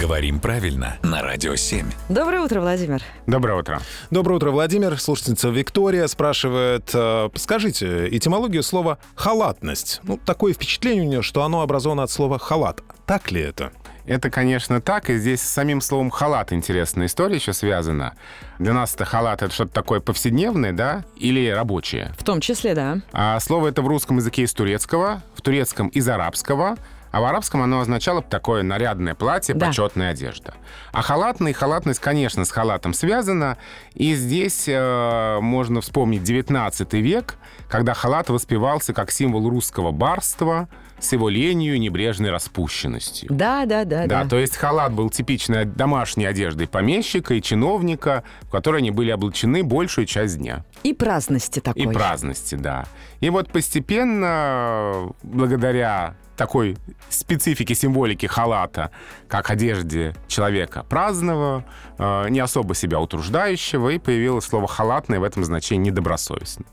Говорим правильно на Радио 7. Доброе утро, Владимир. Доброе утро. Доброе утро, Владимир. Слушательница Виктория спрашивает, э, скажите, этимологию слова «халатность». Ну, такое впечатление у нее, что оно образовано от слова «халат». Так ли это? Это, конечно, так, и здесь с самим словом «халат» интересная история еще связана. Для нас это халат — это что-то такое повседневное, да, или рабочее? В том числе, да. А слово это в русском языке из турецкого, в турецком из арабского, а в арабском оно означало такое нарядное платье, Да. почетная одежда. А халатный, халатность, конечно, с халатом связана. И здесь э, можно вспомнить 19 век, когда халат воспевался как символ русского барства с его ленью и небрежной распущенностью. Да, да, да, Да, да. то есть халат был типичной домашней одеждой помещика и чиновника, в которой они были облачены большую часть дня. И праздности такой. И праздности, да. И вот постепенно, благодаря такой специфике символики халата, как одежде человека праздного, э, не особо себя утруждающего, и появилось слово «халатный» в этом значении «недобросовестный».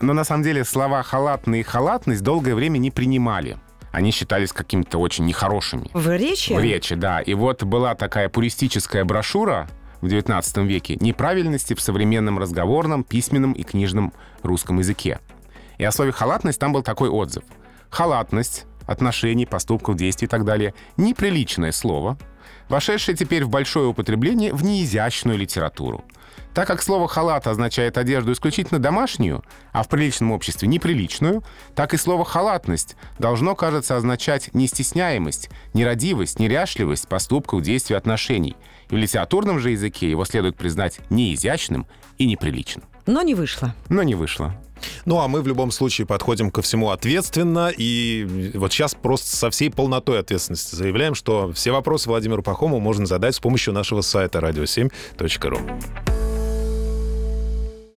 Но на самом деле слова «халатный» и «халатность» долгое время не принимали. Они считались какими-то очень нехорошими. В речи? В речи, да. И вот была такая пуристическая брошюра в XIX веке «Неправильности в современном разговорном, письменном и книжном русском языке». И о слове «халатность» там был такой отзыв. «Халатность, отношений, поступков, действий и так далее — неприличное слово, вошедшее теперь в большое употребление в неизящную литературу. Так как слово «халат» означает одежду исключительно домашнюю, а в приличном обществе неприличную, так и слово «халатность» должно, кажется, означать нестесняемость, нерадивость, неряшливость поступков, действий, отношений. И в литературном же языке его следует признать неизящным и неприличным. Но не вышло. Но не вышло. Ну, а мы в любом случае подходим ко всему ответственно. И вот сейчас просто со всей полнотой ответственности заявляем, что все вопросы Владимиру Пахому можно задать с помощью нашего сайта radio7.ru.